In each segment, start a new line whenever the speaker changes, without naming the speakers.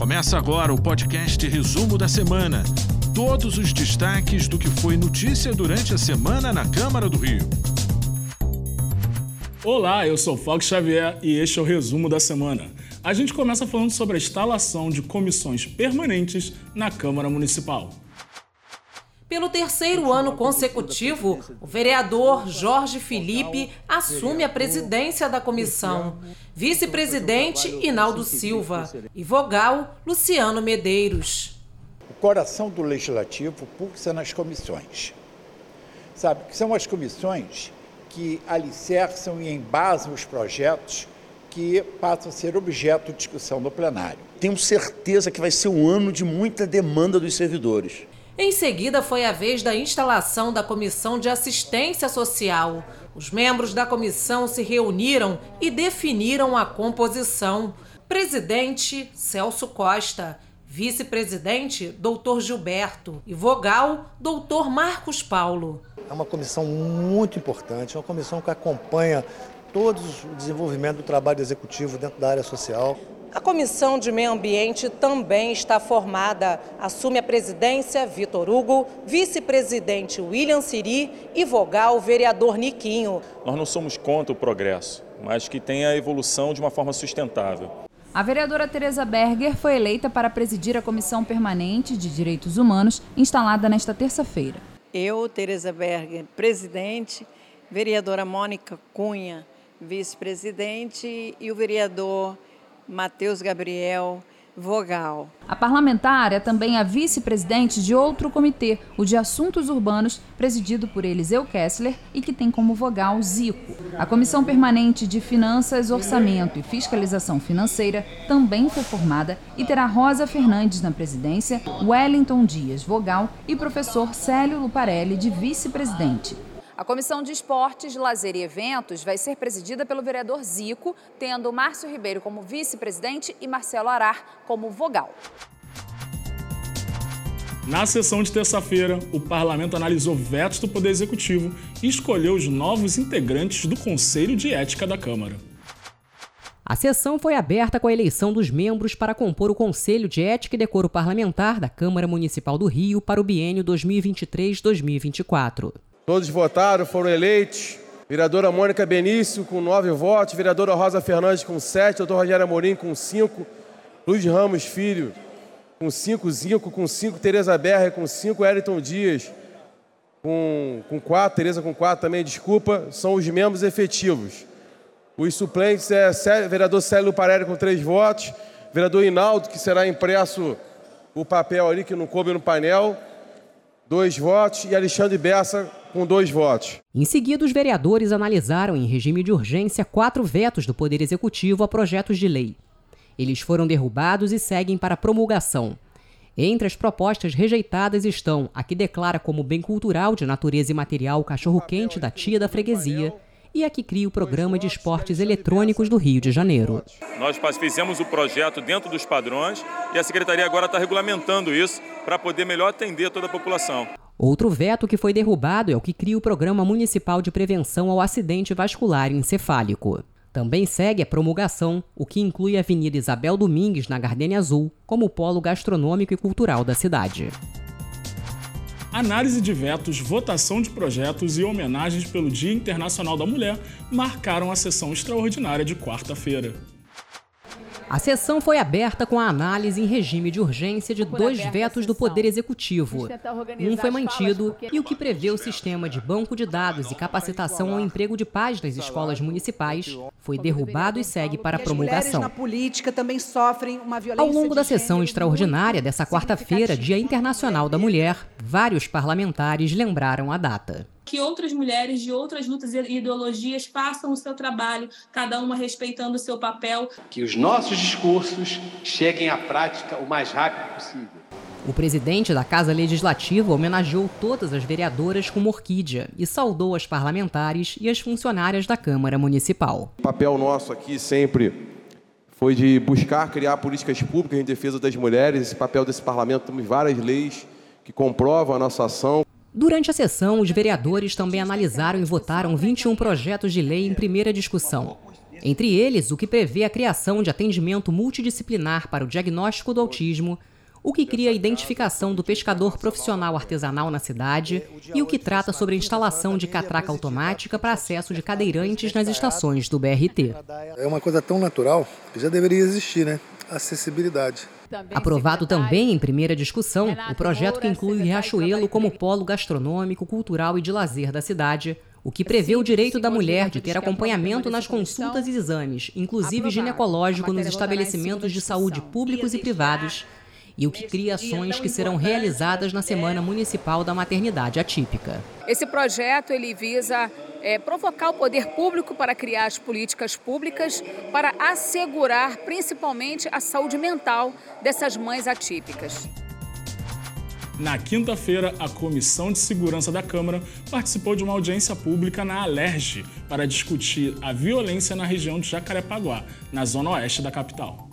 Começa agora o podcast Resumo da Semana. Todos os destaques do que foi notícia durante a semana na Câmara do Rio.
Olá, eu sou Fox Xavier e este é o Resumo da Semana. A gente começa falando sobre a instalação de comissões permanentes na Câmara Municipal.
Pelo terceiro ano consecutivo, o vereador Jorge Felipe assume a presidência da comissão. Vice-presidente, Inaldo Silva. E vogal, Luciano Medeiros.
O coração do legislativo pulsa nas comissões. Sabe, que são as comissões que alicerçam e embasam os projetos que passam a ser objeto de discussão no plenário.
Tenho certeza que vai ser um ano de muita demanda dos servidores.
Em seguida, foi a vez da instalação da Comissão de Assistência Social. Os membros da comissão se reuniram e definiram a composição. Presidente Celso Costa, vice-presidente Doutor Gilberto e vogal Doutor Marcos Paulo.
É uma comissão muito importante, é uma comissão que acompanha todo o desenvolvimento do trabalho executivo dentro da área social.
A Comissão de Meio Ambiente também está formada. Assume a presidência Vitor Hugo, vice-presidente William Siri e vogal o vereador Niquinho.
Nós não somos contra o progresso, mas que tenha a evolução de uma forma sustentável.
A vereadora Tereza Berger foi eleita para presidir a Comissão Permanente de Direitos Humanos, instalada nesta terça-feira.
Eu, Tereza Berger, presidente, vereadora Mônica Cunha, vice-presidente, e o vereador Matheus Gabriel Vogal.
A parlamentar é também a vice-presidente de outro comitê, o de Assuntos Urbanos, presidido por Eliseu Kessler e que tem como vogal Zico. A Comissão Permanente de Finanças, Orçamento e Fiscalização Financeira também foi formada e terá Rosa Fernandes na presidência, Wellington Dias, vogal, e professor Célio Luparelli, de vice-presidente. A Comissão de Esportes, Lazer e Eventos vai ser presidida pelo vereador Zico, tendo Márcio Ribeiro como vice-presidente e Marcelo Arar como vogal.
Na sessão de terça-feira, o parlamento analisou vetos do Poder Executivo e escolheu os novos integrantes do Conselho de Ética da Câmara.
A sessão foi aberta com a eleição dos membros para compor o Conselho de Ética e Decoro Parlamentar da Câmara Municipal do Rio para o biênio 2023-2024.
Todos votaram, foram eleitos. Vereadora Mônica Benício com nove votos, vereadora Rosa Fernandes com sete, doutor Rogério Amorim com cinco, Luiz Ramos Filho com cinco, Zico com cinco, Tereza Berger com cinco, Eliton Dias com, com quatro, Tereza com quatro também, desculpa, são os membros efetivos. Os suplentes é vereador Célio Parelli com três votos, vereador Inaldo, que será impresso o papel ali que não coube no painel, dois votos, e Alexandre Bessa com dois votos.
Em seguida, os vereadores analisaram em regime de urgência quatro vetos do Poder Executivo a projetos de lei. Eles foram derrubados e seguem para promulgação. Entre as propostas rejeitadas estão a que declara como bem cultural de natureza imaterial o cachorro-quente da tia da freguesia e a que cria o programa de esportes eletrônicos do Rio de Janeiro.
Nós fizemos o projeto dentro dos padrões e a Secretaria agora está regulamentando isso para poder melhor atender toda a população.
Outro veto que foi derrubado é o que cria o Programa Municipal de Prevenção ao Acidente Vascular Encefálico. Também segue a promulgação, o que inclui a Avenida Isabel Domingues, na Gardenia Azul, como polo gastronômico e cultural da cidade.
Análise de vetos, votação de projetos e homenagens pelo Dia Internacional da Mulher marcaram a sessão extraordinária de quarta-feira.
A sessão foi aberta com a análise em regime de urgência de dois vetos do Poder Executivo. Um foi mantido e o que prevê o sistema de banco de dados e capacitação ao emprego de pais nas escolas municipais foi derrubado e segue para a promulgação. Ao longo da sessão extraordinária dessa quarta-feira, Dia Internacional da Mulher, vários parlamentares lembraram a data
que outras mulheres de outras lutas e ideologias façam o seu trabalho, cada uma respeitando o seu papel.
Que os nossos discursos cheguem à prática o mais rápido possível.
O presidente da Casa Legislativa homenageou todas as vereadoras com uma orquídea e saudou as parlamentares e as funcionárias da Câmara Municipal.
O papel nosso aqui sempre foi de buscar criar políticas públicas em defesa das mulheres. Esse papel desse parlamento, temos várias leis que comprovam a nossa ação.
Durante a sessão, os vereadores também analisaram e votaram 21 projetos de lei em primeira discussão. Entre eles, o que prevê a criação de atendimento multidisciplinar para o diagnóstico do autismo, o que cria a identificação do pescador profissional artesanal na cidade e o que trata sobre a instalação de catraca automática para acesso de cadeirantes nas estações do BRT.
É uma coisa tão natural que já deveria existir, né? Acessibilidade.
Aprovado também em primeira discussão o projeto que inclui o Riachuelo como polo gastronômico, cultural e de lazer da cidade, o que prevê o direito da mulher de ter acompanhamento nas consultas e exames, inclusive ginecológico, nos estabelecimentos de saúde públicos e privados, e o que cria ações que serão realizadas na Semana Municipal da Maternidade Atípica.
Esse projeto ele visa é, provocar o poder público para criar as políticas públicas para assegurar principalmente a saúde mental dessas mães atípicas.
Na quinta-feira, a Comissão de Segurança da Câmara participou de uma audiência pública na Alerj para discutir a violência na região de Jacarepaguá, na zona oeste da capital.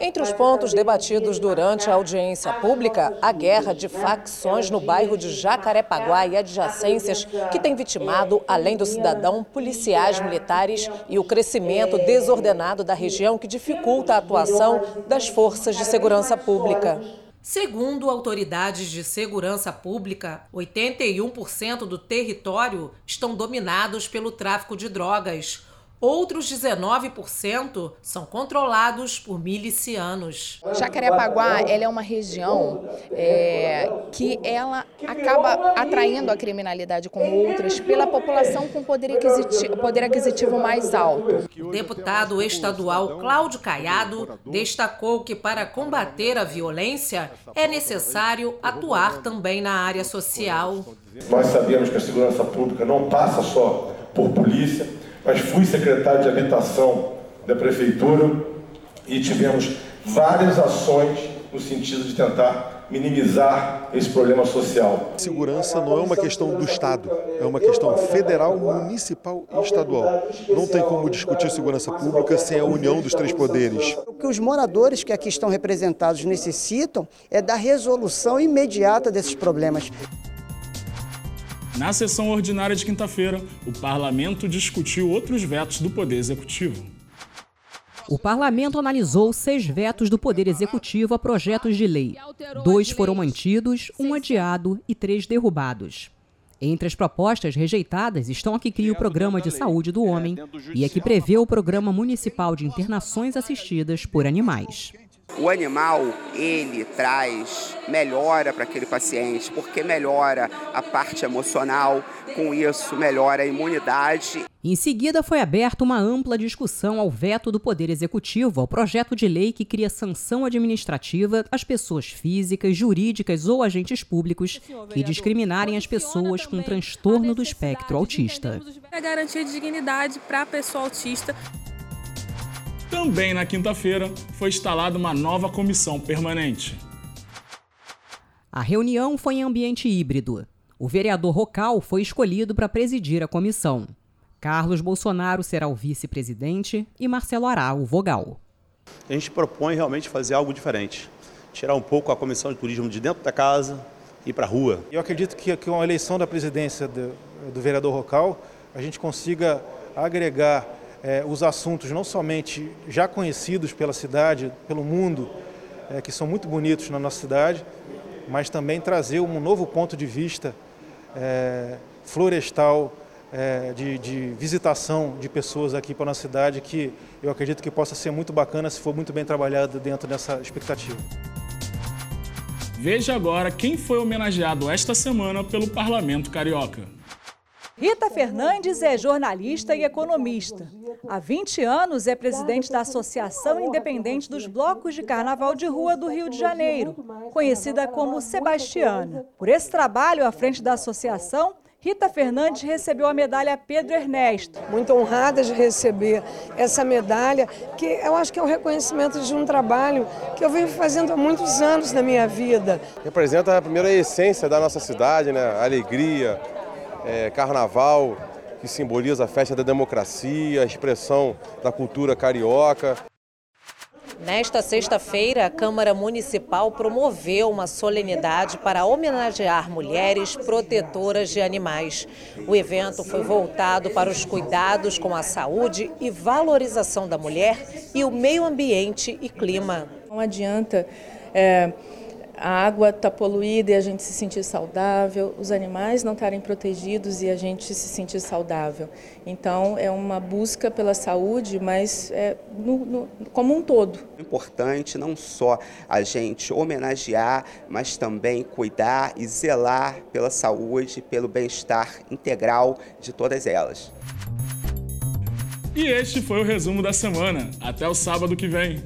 Entre os pontos debatidos durante a audiência pública, a guerra de facções no bairro de Jacarepaguá e adjacências, que tem vitimado, além do cidadão, policiais militares e o crescimento desordenado da região que dificulta a atuação das forças de segurança pública. Segundo autoridades de segurança pública, 81% do território estão dominados pelo tráfico de drogas. Outros 19% são controlados por milicianos.
Jacarepaguá ela é uma região é, que ela acaba atraindo a criminalidade com outras pela população com poder aquisitivo, poder aquisitivo mais alto.
O deputado estadual Cláudio Caiado destacou que para combater a violência é necessário atuar também na área social.
Nós sabemos que a segurança pública não passa só por polícia, mas fui secretário de habitação da prefeitura e tivemos várias ações no sentido de tentar minimizar esse problema social.
Segurança não é uma questão do Estado, é uma questão federal, municipal e estadual. Não tem como discutir segurança pública sem a união dos três poderes.
O que os moradores que aqui estão representados necessitam é da resolução imediata desses problemas.
Na sessão ordinária de quinta-feira, o parlamento discutiu outros vetos do Poder Executivo.
O parlamento analisou seis vetos do Poder Executivo a projetos de lei. Dois foram mantidos, um adiado e três derrubados. Entre as propostas rejeitadas estão a que cria o Programa de Saúde do Homem e a que prevê o Programa Municipal de Internações Assistidas por Animais.
O animal, ele traz melhora para aquele paciente, porque melhora a parte emocional, com isso melhora a imunidade.
Em seguida, foi aberta uma ampla discussão ao veto do Poder Executivo ao projeto de lei que cria sanção administrativa às pessoas físicas, jurídicas ou agentes públicos que discriminarem as pessoas com transtorno do espectro autista.
A garantia de dignidade para a pessoa autista.
Também na quinta-feira foi instalada uma nova comissão permanente.
A reunião foi em ambiente híbrido. O vereador Rocal foi escolhido para presidir a comissão. Carlos Bolsonaro será o vice-presidente e Marcelo Ará o vogal.
A gente propõe realmente fazer algo diferente. Tirar um pouco a comissão de turismo de dentro da casa e ir para a rua.
Eu acredito que com a eleição da presidência do, do vereador Rocal, a gente consiga agregar é, os assuntos não somente já conhecidos pela cidade, pelo mundo, é, que são muito bonitos na nossa cidade, mas também trazer um novo ponto de vista é, florestal, de, de, visitação de pessoas aqui para a nossa cidade, que eu acredito que possa ser muito bacana se for muito bem trabalhado dentro dessa expectativa.
Veja agora quem foi homenageado esta semana pelo Parlamento Carioca.
Rita Fernandes é jornalista e economista. Há 20 anos é presidente da Associação Independente dos Blocos de Carnaval de Rua do Rio de Janeiro, conhecida como Sebastiana. Por esse trabalho à frente da associação, Rita Fernandes recebeu a medalha Pedro Ernesto.
Muito honrada de receber essa medalha, que eu acho que é o um reconhecimento de um trabalho que eu venho fazendo há muitos anos na minha vida.
Representa a primeira essência da nossa cidade, né? A alegria, é, carnaval, que simboliza a festa da democracia, a expressão da cultura carioca.
Nesta sexta-feira, a Câmara Municipal promoveu uma solenidade para homenagear mulheres protetoras de animais. O evento foi voltado para os cuidados com a saúde e valorização da mulher e o meio ambiente e clima.
Não adianta. É a água está poluída e a gente se sentir saudável, os animais não estarem protegidos e a gente se sentir saudável. Então, é uma busca pela saúde, mas é no, no, como um todo.
É importante não só a gente homenagear, mas também cuidar e zelar pela saúde, pelo bem-estar integral de todas elas.
E este foi o resumo da semana. Até o sábado que vem.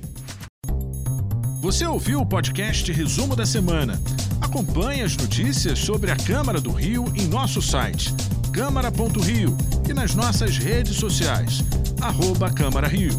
Você ouviu o podcast Resumo da Semana. Acompanhe as notícias sobre a Câmara do Rio em nosso site câmara.rio e nas nossas redes sociais, arroba Câmara Rio.